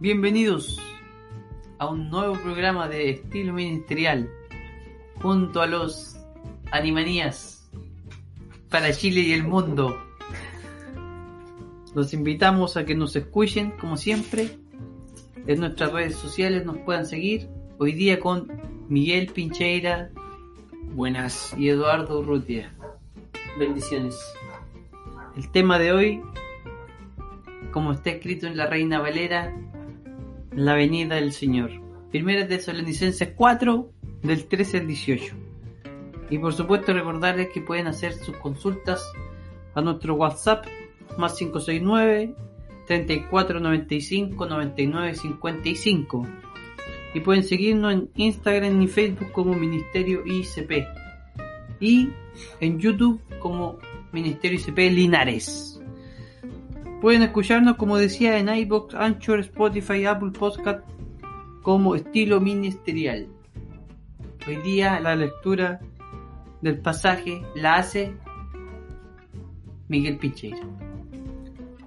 Bienvenidos a un nuevo programa de estilo ministerial junto a los Animanías para Chile y el mundo. Los invitamos a que nos escuchen como siempre en nuestras redes sociales, nos puedan seguir hoy día con Miguel Pincheira Buenas. y Eduardo Urrutia. Bendiciones. El tema de hoy, como está escrito en la Reina Valera, la venida del Señor. Primera Tesalonicenses 4, del 13 al 18. Y por supuesto recordarles que pueden hacer sus consultas a nuestro WhatsApp más 569 3495 99 55 y pueden seguirnos en Instagram y Facebook como Ministerio ICP y en YouTube como Ministerio ICP Linares. Pueden escucharnos, como decía, en iBox, Anchor, Spotify, Apple Podcast como estilo ministerial. Hoy día la lectura del pasaje la hace Miguel Picheira.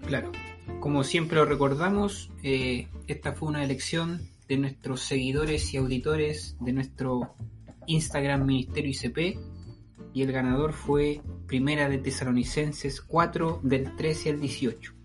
Claro. Como siempre lo recordamos, eh, esta fue una elección de nuestros seguidores y auditores de nuestro Instagram Ministerio ICP y el ganador fue Primera de Tesalonicenses 4 del 13 al 18.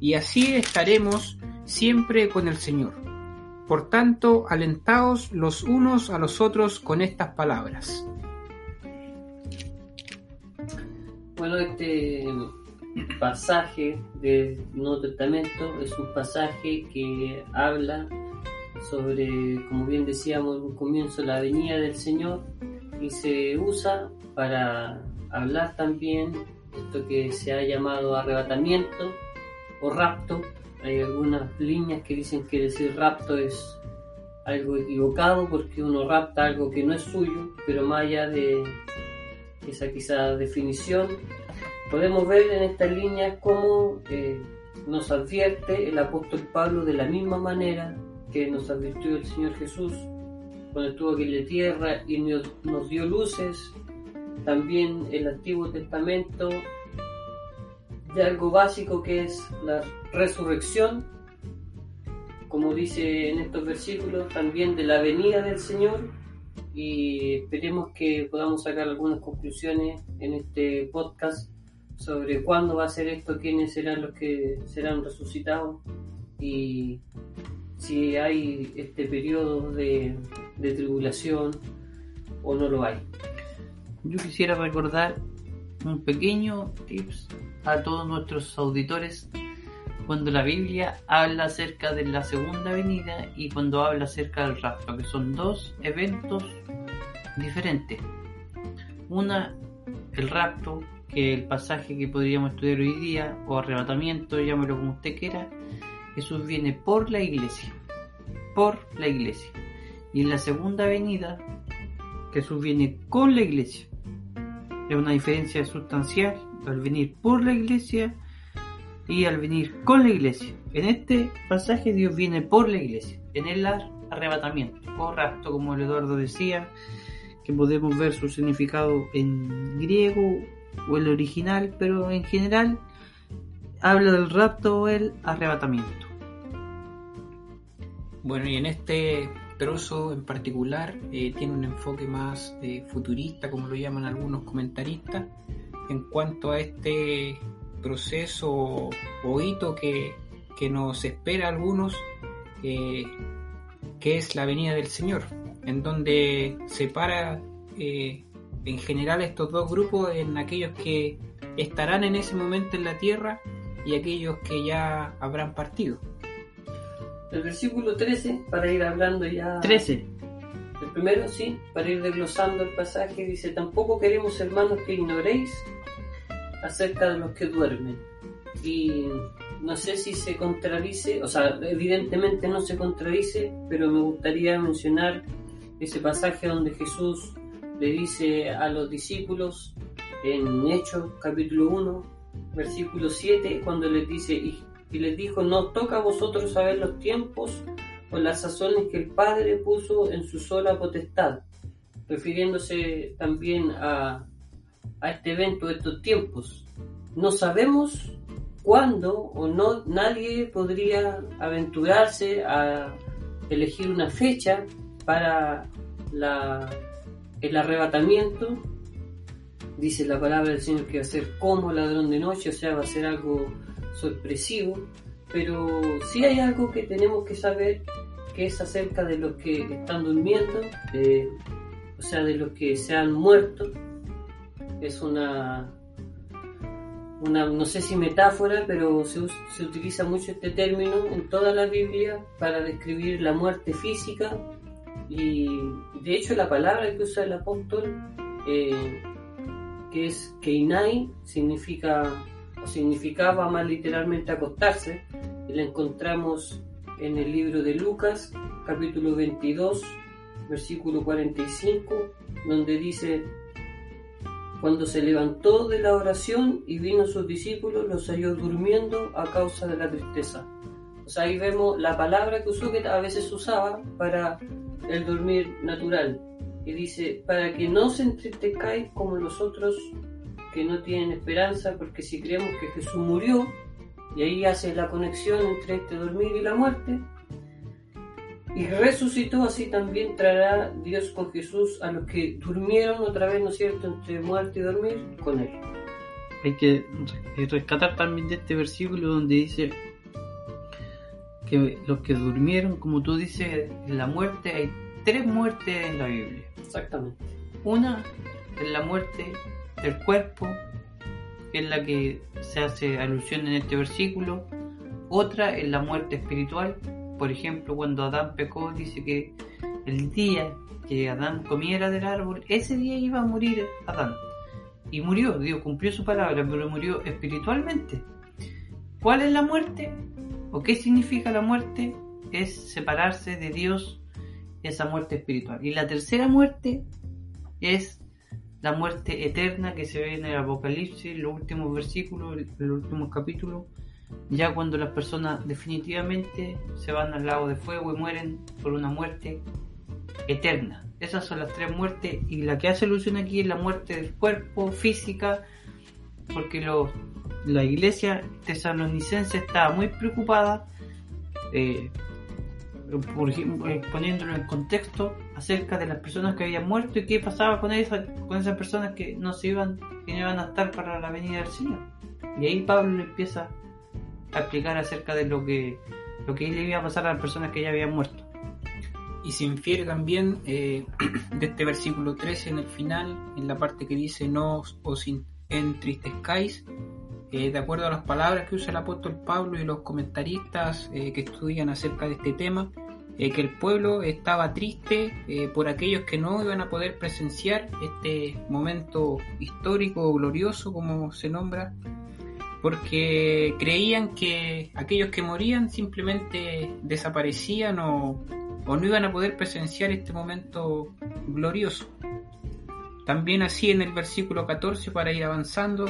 Y así estaremos siempre con el Señor. Por tanto, alentaos los unos a los otros con estas palabras. Bueno, este pasaje del Nuevo Testamento es un pasaje que habla sobre, como bien decíamos en un comienzo, la venida del Señor y se usa para hablar también esto que se ha llamado arrebatamiento o rapto. Hay algunas líneas que dicen que decir rapto es algo equivocado porque uno rapta algo que no es suyo, pero más allá de esa quizá definición, podemos ver en estas líneas cómo eh, nos advierte el apóstol Pablo de la misma manera que nos advirtió el Señor Jesús cuando estuvo aquí en la tierra y nos, nos dio luces, también el Antiguo Testamento de algo básico que es la resurrección, como dice en estos versículos, también de la venida del Señor y esperemos que podamos sacar algunas conclusiones en este podcast sobre cuándo va a ser esto, quiénes serán los que serán resucitados y si hay este periodo de, de tribulación o no lo hay. Yo quisiera recordar un pequeño tips a todos nuestros auditores cuando la Biblia habla acerca de la segunda venida y cuando habla acerca del rapto, que son dos eventos diferentes. Una, el rapto, que el pasaje que podríamos estudiar hoy día, o arrebatamiento, llámelo como usted quiera, Jesús viene por la iglesia, por la iglesia. Y en la segunda venida, Jesús viene con la iglesia. Es una diferencia sustancial al venir por la iglesia y al venir con la iglesia. En este pasaje Dios viene por la iglesia, en el arrebatamiento o rapto, como el Eduardo decía, que podemos ver su significado en griego o el original, pero en general habla del rapto o el arrebatamiento. Bueno, y en este trozo en particular eh, tiene un enfoque más eh, futurista, como lo llaman algunos comentaristas, en cuanto a este proceso o hito que, que nos espera a algunos, eh, que es la venida del Señor, en donde separa en general estos dos grupos en aquellos que estarán en ese momento en la tierra y aquellos que ya habrán partido. El versículo 13, para ir hablando ya... 13. El primero, sí, para ir desglosando el pasaje, dice, tampoco queremos, hermanos, que ignoréis acerca de los que duermen. Y no sé si se contradice, o sea, evidentemente no se contradice, pero me gustaría mencionar ese pasaje donde Jesús le dice a los discípulos en Hechos capítulo 1, versículo 7, cuando les dice, y, y les dijo, no toca a vosotros saber los tiempos o las sazones que el Padre puso en su sola potestad, refiriéndose también a, a este evento, estos tiempos. No sabemos cuándo o no nadie podría aventurarse a elegir una fecha para la, el arrebatamiento. Dice la palabra del Señor que va a ser como ladrón de noche, o sea, va a ser algo sorpresivo. Pero sí hay algo que tenemos que saber que es acerca de los que están durmiendo, de, o sea, de los que se han muerto. Es una, una no sé si metáfora, pero se, se utiliza mucho este término en toda la Biblia para describir la muerte física y de hecho la palabra que usa el apóstol, eh, que es keinai, significa significaba más literalmente acostarse, y la encontramos en el libro de Lucas, capítulo 22, versículo 45, donde dice, cuando se levantó de la oración y vino a sus discípulos, los halló durmiendo a causa de la tristeza. O sea, ahí vemos la palabra que que a veces usaba para el dormir natural. Y dice, para que no se entristezcáis como los otros que no tienen esperanza, porque si creemos que Jesús murió, y ahí hace la conexión entre este dormir y la muerte, y resucitó, así también traerá Dios con Jesús a los que durmieron otra vez, ¿no es cierto?, entre muerte y dormir, con él. Hay que re- rescatar también de este versículo donde dice que los que durmieron, como tú dices, en la muerte, hay tres muertes en la Biblia. Exactamente. Una es la muerte del cuerpo, que es la que se hace alusión en este versículo. Otra es la muerte espiritual. Por ejemplo, cuando Adán pecó, dice que el día que Adán comiera del árbol, ese día iba a morir Adán. Y murió, Dios cumplió su palabra, pero murió espiritualmente. ¿Cuál es la muerte? ¿O qué significa la muerte? Es separarse de Dios, esa muerte espiritual. Y la tercera muerte es la muerte eterna que se ve en el Apocalipsis, los últimos versículos, los últimos capítulos, ya cuando las personas definitivamente se van al lago de fuego y mueren por una muerte eterna. Esas son las tres muertes y la que hace alusión aquí es la muerte del cuerpo, física, porque los- la iglesia tesalonicense estaba muy preocupada, eh, por ejemplo, eh, poniéndolo en contexto, acerca de las personas que habían muerto y qué pasaba con, esa, con esas personas que no se iban, que no iban a estar para la venida del Señor. Y ahí Pablo empieza a explicar acerca de lo que, lo que le iba a pasar a las personas que ya habían muerto. Y se infiere también eh, de este versículo 13 en el final, en la parte que dice no os entristezcáis, eh, de acuerdo a las palabras que usa el apóstol Pablo y los comentaristas eh, que estudian acerca de este tema, eh, que el pueblo estaba triste eh, por aquellos que no iban a poder presenciar este momento histórico, glorioso, como se nombra, porque creían que aquellos que morían simplemente desaparecían o, o no iban a poder presenciar este momento glorioso. También así en el versículo 14 para ir avanzando,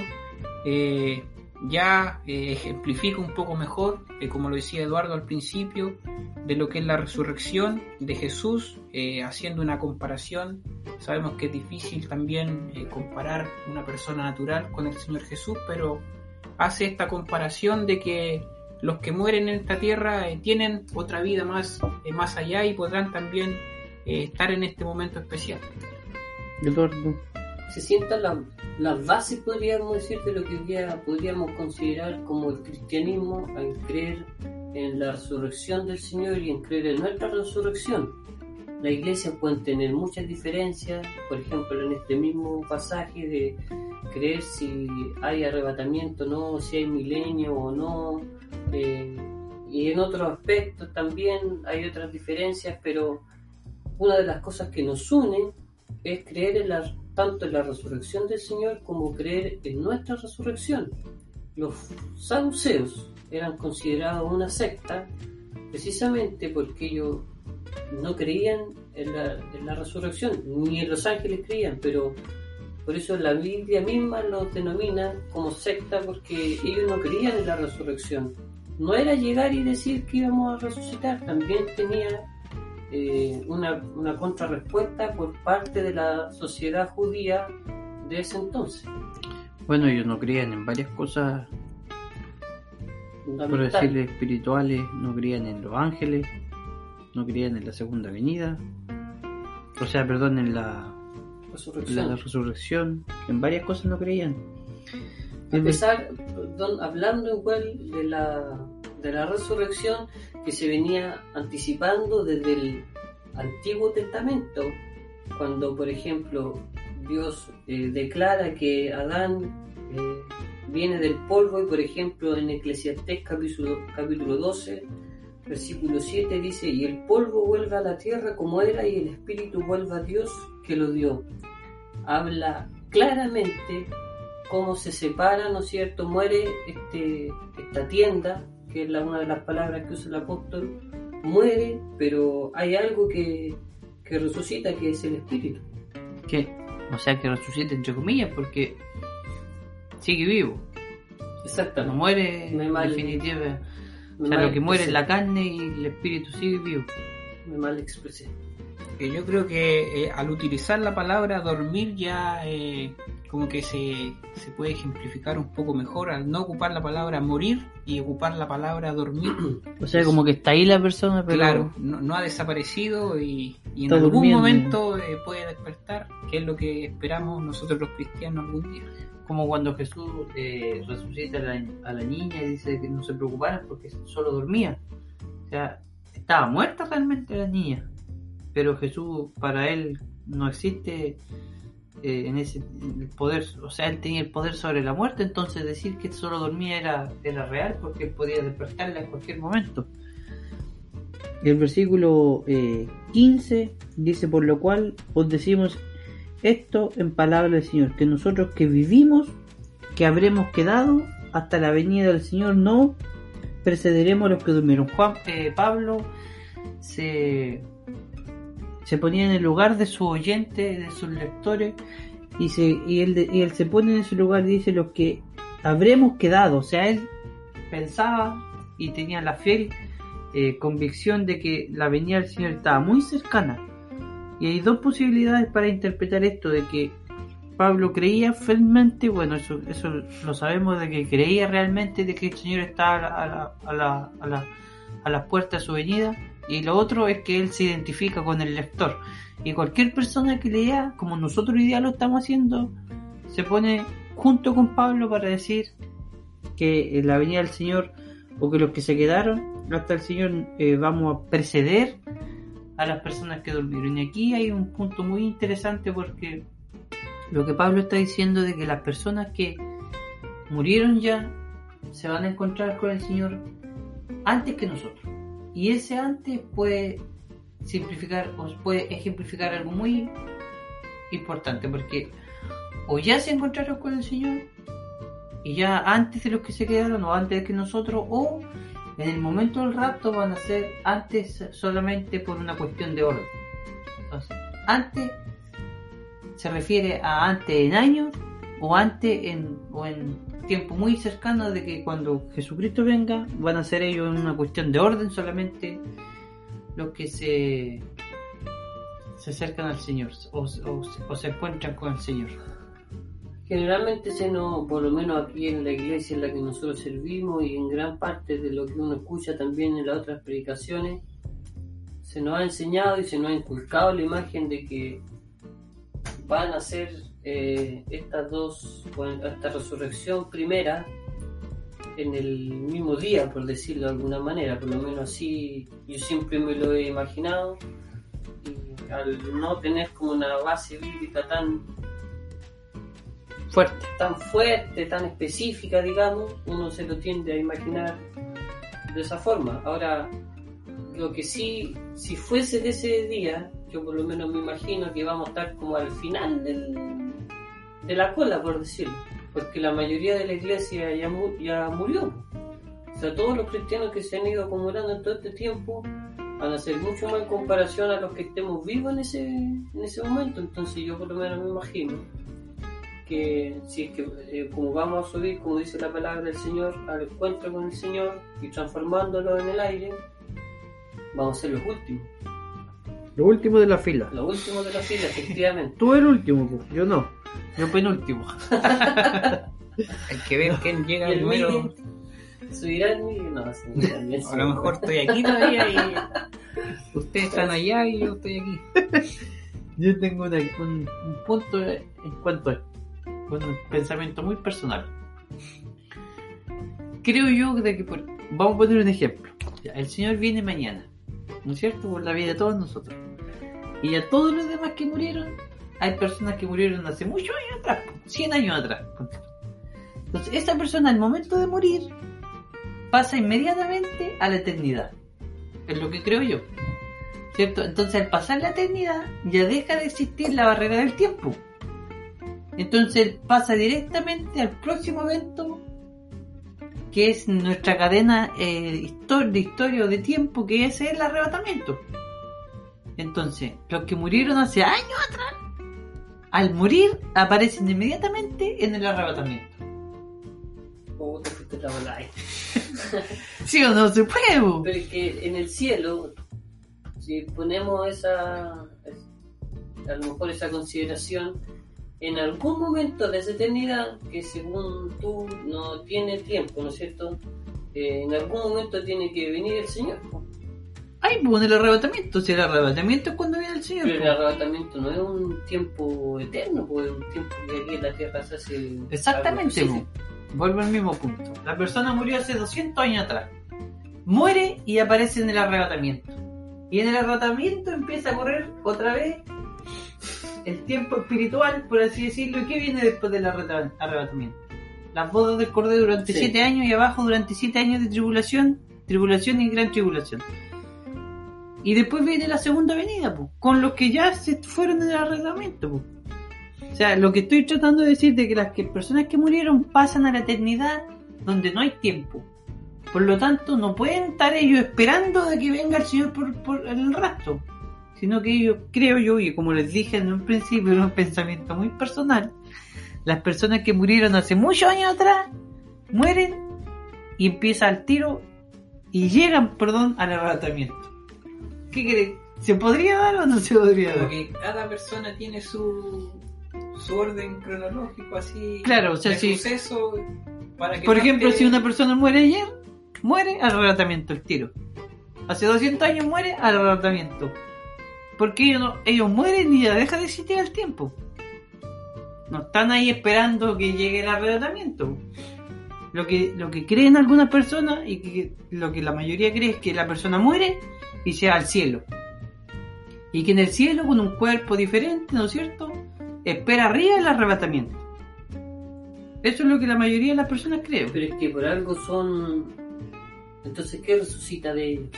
eh, ya eh, ejemplifica un poco mejor, eh, como lo decía Eduardo al principio, de lo que es la resurrección de Jesús, eh, haciendo una comparación. Sabemos que es difícil también eh, comparar una persona natural con el Señor Jesús, pero hace esta comparación de que los que mueren en esta tierra tienen otra vida más, más allá y podrán también estar en este momento especial. Eduardo. Se sientan la- las bases, podríamos decir, de lo que día podríamos considerar como el cristianismo, en creer en la resurrección del Señor y en creer en nuestra resurrección. la iglesia pueden tener muchas diferencias, por ejemplo en este mismo pasaje de creer si hay arrebatamiento o no, si hay milenio o no, eh, y en otros aspectos también hay otras diferencias, pero una de las cosas que nos unen es creer en la, tanto en la resurrección del Señor como creer en nuestra resurrección. Los saduceos eran considerados una secta precisamente porque ellos no creían en la, en la resurrección, ni en los ángeles creían, pero por eso la Biblia misma los denomina como secta porque ellos no creían en la resurrección. No era llegar y decir que íbamos a resucitar, también tenía eh, una, una contrarrespuesta por parte de la sociedad judía de ese entonces. Bueno, ellos no creían en varias cosas, por decirle espirituales, no creían en los ángeles, no creían en la segunda venida, o sea, perdón, en la, Resurrección. la resurrección, en varias cosas no creían. A pesar, perdón, hablando igual de la, de la resurrección que se venía anticipando desde el Antiguo Testamento, cuando por ejemplo Dios eh, declara que Adán eh, viene del polvo y por ejemplo en Eclesiastés capítulo, capítulo 12, versículo 7 dice, y el polvo vuelve a la tierra como era y el espíritu vuelve a Dios que lo dio. Habla claramente cómo se separa, ¿no es cierto? Muere este, esta tienda, que es la, una de las palabras que usa el apóstol, muere, pero hay algo que, que resucita, que es el espíritu. ¿Qué? O sea, que resucita entre comillas, porque sigue vivo, no Exactamente. muere Me en definitiva. Me O sea, lo que muere es la carne y el espíritu sigue vivo. Me mal expresé. Yo creo que eh, al utilizar la palabra dormir ya eh, como que se, se puede ejemplificar un poco mejor al no ocupar la palabra morir y ocupar la palabra dormir. O sea, como que está ahí la persona, pero Claro, no, no ha desaparecido y, y en algún durmiendo. momento eh, puede despertar, que es lo que esperamos nosotros los cristianos algún día. como cuando Jesús eh, resucita a la, a la niña y dice que no se preocuparan porque solo dormía. O sea, estaba muerta realmente la niña. Pero Jesús, para él, no existe eh, en ese poder. O sea, él tenía el poder sobre la muerte, entonces decir que solo dormía era, era real porque él podía despertarla en cualquier momento. El versículo eh, 15 dice, por lo cual os decimos esto en palabra del Señor, que nosotros que vivimos, que habremos quedado hasta la venida del Señor, no precederemos los que durmieron. Juan, eh, Pablo se, se ponía en el lugar de su oyente, de sus lectores, y, se, y, él, y él se pone en ese lugar y dice los que habremos quedado, o sea, él pensaba y tenía la fiel eh, convicción de que la venida del Señor estaba muy cercana. Y hay dos posibilidades para interpretar esto, de que Pablo creía fielmente, bueno, eso, eso lo sabemos, de que creía realmente de que el Señor estaba a, la, a, la, a, la, a las puertas de su venida, y lo otro es que él se identifica con el lector. Y cualquier persona que lea, como nosotros hoy día lo estamos haciendo, se pone junto con Pablo para decir que eh, la venida del Señor, o que los que se quedaron hasta el Señor, eh, vamos a preceder a las personas que durmieron. Y aquí hay un punto muy interesante porque lo que Pablo está diciendo de que las personas que murieron ya se van a encontrar con el Señor antes que nosotros. Y ese antes puede simplificar o puede ejemplificar algo muy importante porque o ya se encontraron con el Señor y ya antes de los que se quedaron o antes que nosotros o en el momento del rapto van a ser antes solamente por una cuestión de orden. Entonces, antes se refiere a antes en años o antes en, o en tiempo muy cercano de que cuando Jesucristo venga van a ser ellos en una cuestión de orden solamente los que se se acercan al Señor o, se encuentran con el Señor. Generalmente se nos, por lo menos aquí en la iglesia en la que nosotros servimos y en gran parte de lo que uno escucha también en las otras predicaciones, se nos ha enseñado y se nos ha inculcado la imagen de que van a ser eh, estas dos, bueno, esta resurrección primera en el mismo día, por decirlo de alguna manera, por lo menos así yo siempre me lo he imaginado. Y al no tener como una base bíblica tan Fuerte. tan fuerte, tan específica, digamos, uno se lo tiende a imaginar de esa forma. Ahora, lo que sí, si fuese de ese día, yo por lo menos me imagino que vamos a estar como al final de la cola, por decirlo, porque la mayoría de la iglesia ya, ya murió. O sea, todos los cristianos que se han ido acumulando en todo este tiempo van a ser mucho más en comparación a los que estemos vivos en ese, en ese momento. Entonces yo por lo menos me imagino que si es que eh, como vamos a subir, como dice la palabra del Señor, al encuentro con el Señor y transformándolo en el aire, vamos a ser los últimos, Lo último de la fila. los últimos de la fila, efectivamente. Tú el último, pues, yo no. Yo penúltimo. Hay que ver quién llega el primero. Subirá el no, subirá el Miguel. A lo mejor estoy aquí todavía y ustedes están allá y yo estoy aquí. Yo tengo una- un, un punto en cuanto a un pensamiento muy personal. Creo yo de que por- vamos a poner un ejemplo. El Señor viene mañana, ¿no es cierto? Por la vida de todos nosotros. Y a todos los demás que murieron, hay personas que murieron hace muchos años atrás, 100 años atrás. Entonces, esa persona al momento de morir pasa inmediatamente a la eternidad. Es lo que creo yo. ¿Cierto? Entonces al pasar la eternidad ya deja de existir la barrera del tiempo. Entonces pasa directamente al próximo evento que es nuestra cadena eh, de historia o de tiempo que es el arrebatamiento. Entonces, los que murieron hace años atrás, al morir aparecen inmediatamente en el arrebatamiento. Oh, te fuiste la bola ahí. ¿Sí o no se puede? Pero es que en el cielo, si ponemos esa, es- a lo mejor esa consideración, en algún momento de esa eternidad, que según tú no tiene tiempo, ¿no es cierto? Eh, en algún momento tiene que venir el Señor. Ay, pues en el arrebatamiento. Si el arrebatamiento es cuando viene el Señor. Pero el po. arrebatamiento no es un tiempo eterno, pues es un tiempo que aquí en la tierra se hace. Exactamente, algo específico. vuelvo al mismo punto. La persona murió hace 200 años atrás. Muere y aparece en el arrebatamiento. Y en el arrebatamiento empieza a correr otra vez el tiempo espiritual, por así decirlo. ¿Y qué viene después del arrebatamiento? Las bodas del Cordero durante Sí. 7 años y abajo durante 7 años de tribulación, tribulación y gran tribulación. Y después viene la segunda venida, po, con los que ya se fueron en el arrebatamiento. po. O sea, lo que estoy tratando de decir de que las personas que murieron pasan a la eternidad donde no hay tiempo. Por lo tanto, no pueden estar ellos esperando de que venga el Señor por, por el rastro. Sino que ellos, creo yo, y como les dije en un principio, era un pensamiento muy personal. Las personas que murieron hace muchos años atrás mueren y empieza el tiro y llegan, perdón, al arrebatamiento. ¿Qué creen? ¿Se podría dar o no se podría dar? Porque cada persona tiene su, su orden cronológico así. Claro, o sea, de sí. suceso para que Por ejemplo, si una persona muere ayer, muere al arrebatamiento el tiro. Hace 200 años muere al arrebatamiento. Porque ellos, no- ellos mueren y ya deja de existir el tiempo. No están ahí esperando que llegue el arrebatamiento. Lo que, lo que creen algunas personas y que lo que la mayoría cree es que la persona muere y se va al cielo. Y que en el cielo, con un cuerpo diferente, ¿no es cierto? Espera arriba el arrebatamiento. Eso es lo que la mayoría de las personas creen. Pero es que por algo son. Entonces, ¿qué resucita de ellos?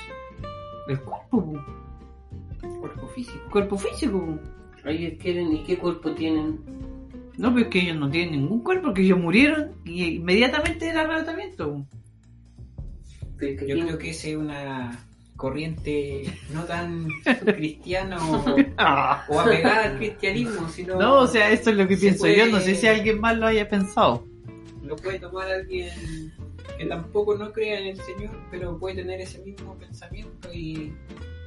El cuerpo, po. cuerpo físico. cuerpo físico. Ellos quieren, ¿y qué cuerpo tienen? No, pero es que ellos no tienen ningún cuerpo, porque ellos murieron y inmediatamente del arrebatamiento. po. Pero es que Yo tienen- creo que esa es una corriente no tan cristiana o, Ah. o apegada al cristianismo, sino No, o sea, eso es lo que pienso puede- yo. No sé si alguien más lo haya pensado. lo puede tomar alguien que tampoco no crea en el Señor, pero puede tener ese mismo pensamiento y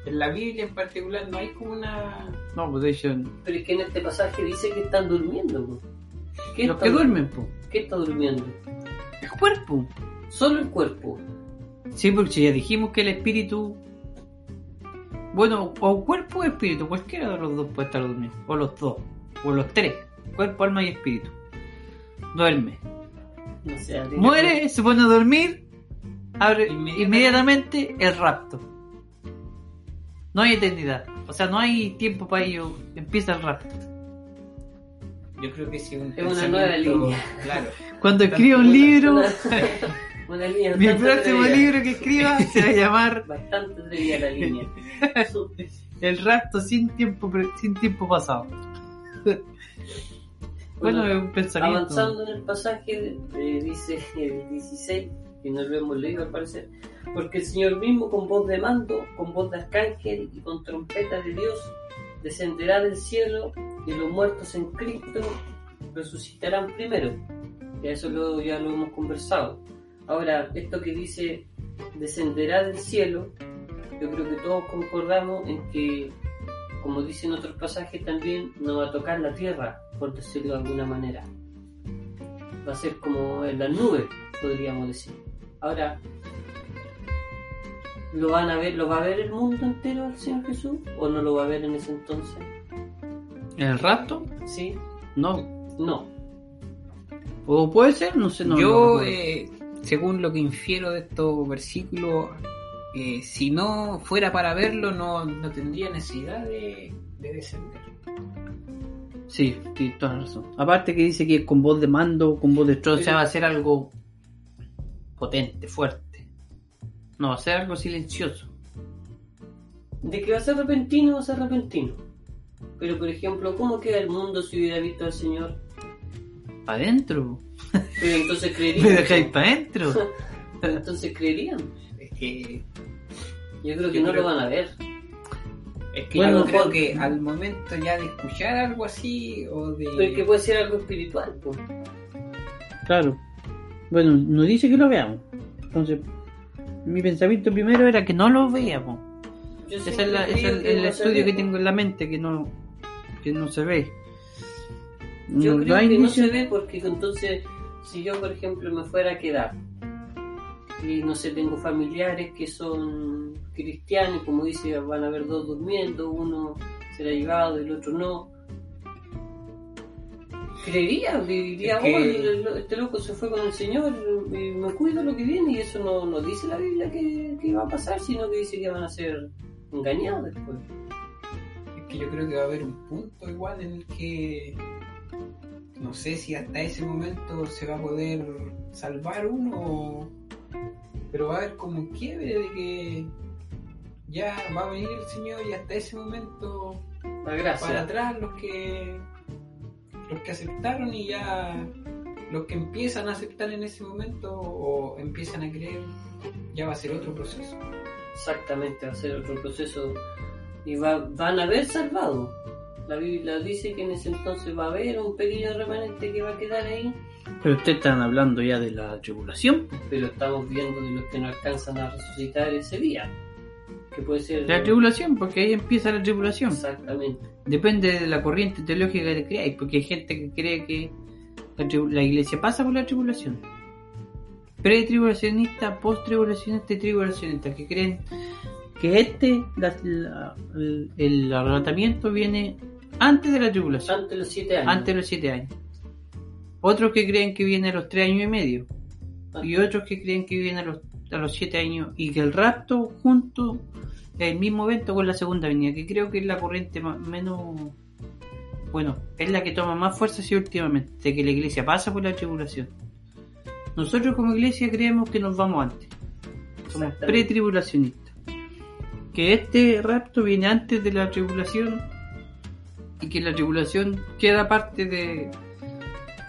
en la Biblia en particular no hay como una No, pues de hecho, Pero es que en este pasaje dice que están durmiendo. po. ¿Qué los está- que duermen, po. ¿Qué está durmiendo? El cuerpo. Solo el cuerpo. Sí, porque si ya dijimos que el espíritu. Bueno, o cuerpo o espíritu, cualquiera de los dos puede estar durmiendo. O los dos. O los tres. Cuerpo, alma y espíritu. Duerme. No sé, habría- Muere, se pone a dormir. Abre Inmediatamente. inmediatamente el rapto. No hay eternidad. O sea, no hay tiempo para ello. Empieza el rapto. Yo creo que sí, un Es una nueva línea. Claro. Cuando escriba un libro, Una, línea mi próximo libro que escriba se va a llamar Bastante atrevida la línea. El rapto sin tiempo, sin tiempo pasado. Bueno, es un pensamiento. Avanzando en el pasaje, eh, dice el 16, que no lo hemos leído al parecer, porque el Señor mismo con voz de mando, con voz de arcángel y con trompeta de Dios, descenderá del cielo y los muertos en Cristo resucitarán primero. Ya eso lo, ya lo hemos conversado. Ahora, esto que dice descenderá del cielo, yo creo que todos concordamos en que, como dicen otros pasajes también, no va a tocar la tierra, por decirlo de alguna manera. Va a ser como en las nubes, podríamos decir. Ahora, ¿lo van a ver, lo va a ver el mundo entero el Señor Jesús? ¿O no lo va a ver en ese entonces? ¿El rapto? ¿Sí? No. No. ¿O puede ser? No sé. No, Yo, no eh, según lo que infiero de estos versículos, eh, si no fuera para verlo, no, no tendría necesidad de, de descender. Sí, tienes toda la razón. Aparte que dice que con voz de mando, con voz de trono, o sea, va a ser algo potente, fuerte. No, va a ser algo silencioso. De que va a ser repentino, va a ser repentino. Pero, por ejemplo, ¿cómo queda el mundo si hubiera visto al Señor? ¿Para adentro? Pero entonces ¿Me creerían. dejáis para adentro? Entonces creerían. Es que, Yo creo que Yo no creo- lo van a ver. es que Bueno, yo creo por- que al momento ya de escuchar algo así o de... Pero es que puede ser algo espiritual, pues. Claro. Bueno, no dice que lo veamos. Entonces, mi pensamiento primero era que no lo veamos. Yo Ese es, la- es el, se estudio que tengo en la mente, que no, que no se ve. Yo No- creo que no se ve porque entonces, si yo, por ejemplo, me fuera a quedar y no sé, tengo familiares que son cristianos, como dice, van a haber dos durmiendo, uno será llevado y el otro no. Creería, diría, Es que- "Oh, este loco se fue con el Señor y me cuido lo que viene, y eso no, no dice la Biblia que, que va a pasar, sino que dice que van a ser engañados después. Es que yo creo que va a haber un punto igual en el que no sé si hasta ese momento se va a poder salvar uno, pero va a haber como un quiebre de que ya va a venir el Señor y hasta ese momento para atrás los que los que aceptaron y ya los que empiezan a aceptar en ese momento o empiezan a creer ya va a ser otro proceso. Exactamente, va a ser otro proceso y va, van a haber salvado. La Biblia dice que en ese entonces va a haber un pequeño remanente que va a quedar ahí, Pero ustedes están hablando ya de la tribulación. pero estamos viendo de los que no alcanzan a resucitar ese día. Que puede ser. La tribulación, porque ahí empieza la tribulación. Exactamente. Depende de la corriente teológica que creáis, porque hay gente que cree que la, iglesia pasa por la tribulación. Pre-tribulacionista, post-tribulacionista y tribulacionista, que creen que este, la- la- el, el arrebatamiento viene antes de la tribulación, Antes de los siete años. antes de los siete años. Otros que creen que viene a los tres años y medio, y otros que creen que viene a los, a los siete años, y que el rapto junto el mismo evento con la segunda venida, que creo que es la corriente más, menos, bueno, es la que toma más fuerza sí, últimamente, de que la iglesia pasa por la tribulación. Nosotros como iglesia creemos que nos vamos antes, somos pre-tribulacionistas, que este rapto viene antes de la tribulación y que la tribulación queda parte de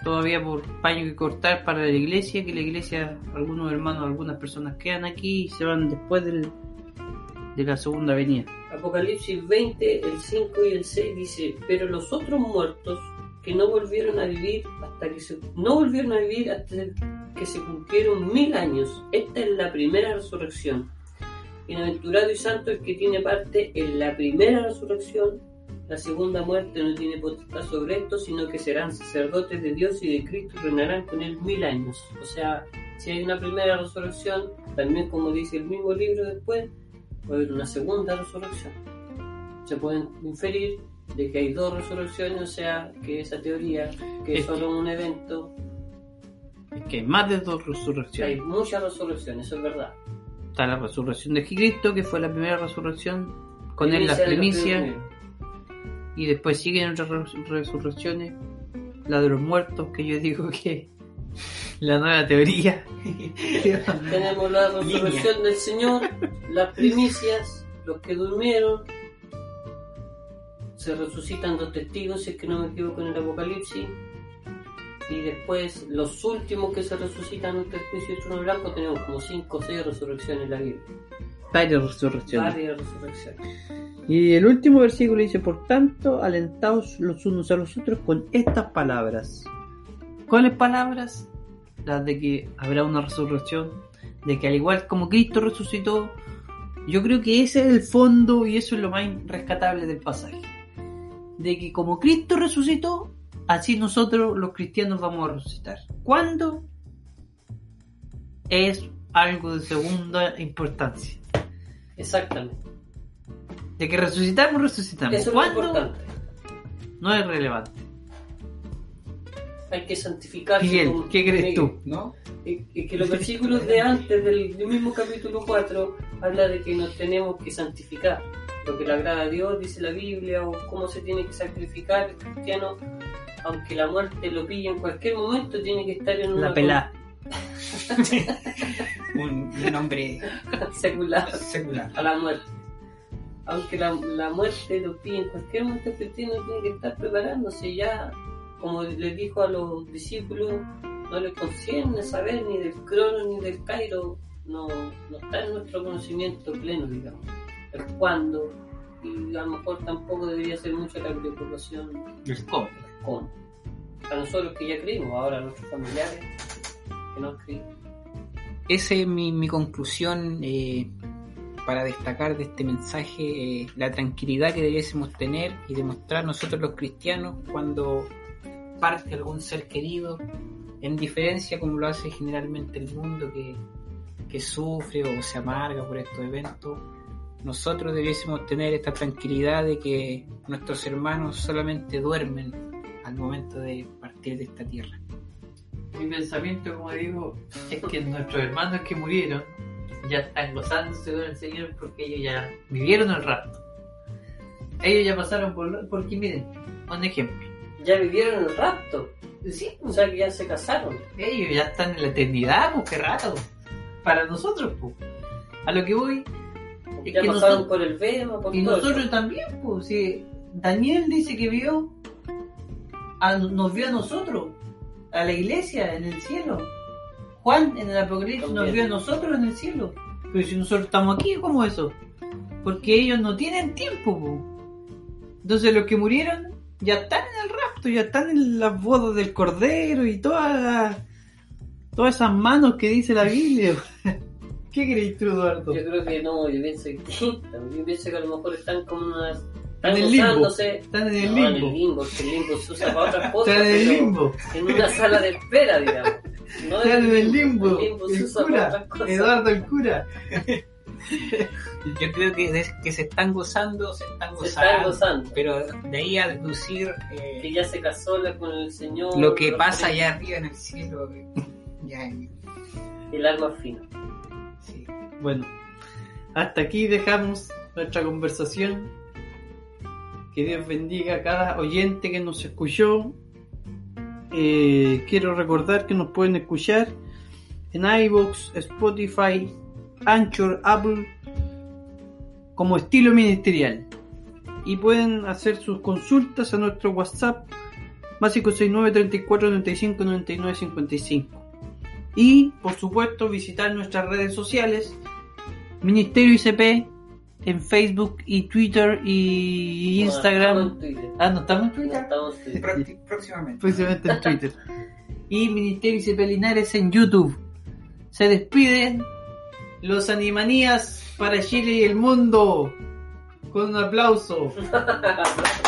todavía por paño que cortar para la iglesia, que la iglesia, algunos hermanos, algunas personas quedan aquí y se van después del, de la segunda venida. Apocalipsis 20, el 5 y el 6 dice, pero los otros muertos que no volvieron a vivir hasta que se no volvieron a vivir hasta que se cumplieron mil años. Esta es la primera resurrección. Bienaventurado y santo el que tiene parte en la primera resurrección. La segunda muerte no tiene potestad sobre esto, sino que serán sacerdotes de Dios y de Cristo y reinarán con él mil años. O sea, si hay una primera resurrección, también como dice el mismo libro después, va a haber una segunda resurrección. Se pueden inferir de que hay dos resurrecciones, o sea, que esa teoría, que es solo un evento, Es que hay más de dos que hay resurrecciones. muchas resurrecciones, eso es verdad. Está la resurrección de Cristo, que fue la primera resurrección con él las primicias. Y después siguen otras res- resurrecciones, la de los muertos, que yo digo que la nueva teoría. Tenemos la resurrección del Señor, las primicias, los que durmieron. Se resucitan dos testigos, si es que no me equivoco en el Apocalipsis. Y después, los últimos que se resucitan ante el juicio de trono blanco, tenemos como 5 o 6 resurrecciones en la Biblia. Varias resurrecciones. Varias resurrecciones. Y el último versículo dice, por tanto, alentaos los unos a los otros con estas palabras. ¿Cuáles palabras? Las de que habrá una resurrección, de que al igual como Cristo resucitó, yo creo que ese es el fondo y eso es lo más rescatable del pasaje. De que como Cristo resucitó, así nosotros los cristianos vamos a resucitar. ¿Cuándo? Es algo de segunda importancia. Exactamente. De que resucitamos, resucitamos. Eso es lo ¿Cuándo? importante. No es relevante. Hay que santificarse. Miguel, como- ¿qué crees Miguel, tú? ¿No? Y, y que los versículos de antes del, del mismo capítulo 4 habla de que nos tenemos que santificar. Lo que le agrada a Dios, dice la Biblia, o cómo se tiene que sacrificar el cristiano, aunque la muerte lo pille en cualquier momento, tiene que estar en una La pelá. Un nombre con- secular secular. a la muerte. Aunque la, la muerte lo pille en cualquier momento, cristiano tiene que estar preparándose ya, como le dijo a los discípulos, no les concierne saber ni del crono ni del cairo, no, no está en nuestro conocimiento pleno, digamos, el cuándo, y a lo mejor tampoco debería ser mucha la preocupación El cómo. con. A nosotros que ya creímos, ahora nuestros familiares que no creen. Esa es mi, conclusión eh, para destacar de este mensaje, eh, la tranquilidad que debiésemos tener y demostrar nosotros los cristianos cuando parte algún ser querido, en diferencia como lo hace generalmente el mundo que sufre o se amarga por estos eventos. Nosotros debiésemos tener esta tranquilidad de que nuestros hermanos solamente duermen al momento de partir de esta tierra. Mi pensamiento, como digo, es que nuestros hermanos que murieron ya están gozándose con el Señor porque ellos ya vivieron el rapto. Ellos ya pasaron por... Porque miren, un ejemplo. Ya vivieron el rapto, Sí, o sea que ya se casaron. ellos ya están en la eternidad, pues qué rato. Para nosotros, pues. A lo que voy, Es ya que pasaron nosotros- por el velo, por y todo nosotros eso. también, pues. Si Daniel dice que vio, a- nos vio a nosotros, a la iglesia en el cielo. Juan en el Apocalipsis nos vio a nosotros en el cielo. Pero si nosotros estamos aquí, ¿cómo eso? Porque ellos no tienen tiempo, po. Entonces los que murieron ya están en el rapto, ya están en las bodas del cordero y todas las- todas esas manos que dice la Biblia. ¿Qué crees tú, Eduardo? Yo creo que no, yo pienso que yo pienso que a lo mejor están como unas están En el limbo. gozándose. Están en el No, en limbo. el limbo, que el limbo se usa para otras cosas, Están en el limbo. en una sala de espera, digamos. No Están en el limbo. El limbo se usa para cura. otras cosas. Eduardo el cura. Yo creo que, de- que se están gozando, se están Se gozando. están gozando. Pero de ahí a deducir eh, Que ya se casó la- con el Señor. lo que pasa allá arriba en el cielo, ya, El alma fina. sí. Bueno, hasta aquí dejamos nuestra conversación. Que Dios bendiga a cada oyente que nos escuchó. Eh, quiero recordar que nos pueden escuchar en iVoox, Spotify, Anchor, Apple, como estilo ministerial. Y pueden hacer sus consultas a nuestro WhatsApp, básico 69 34 95 99 55. Y, por supuesto, visitar nuestras redes sociales, Ministerio ICP, en Facebook y Twitter y No, Instagram. estamos en Twitter. Ah, no estamos en No Twitter. estamos en Twitter. Próxi- Próximamente. Próximamente en Twitter. Y Ministerio ICP Linares en YouTube. Se despiden los animanías para Chile y el mundo. Con un aplauso.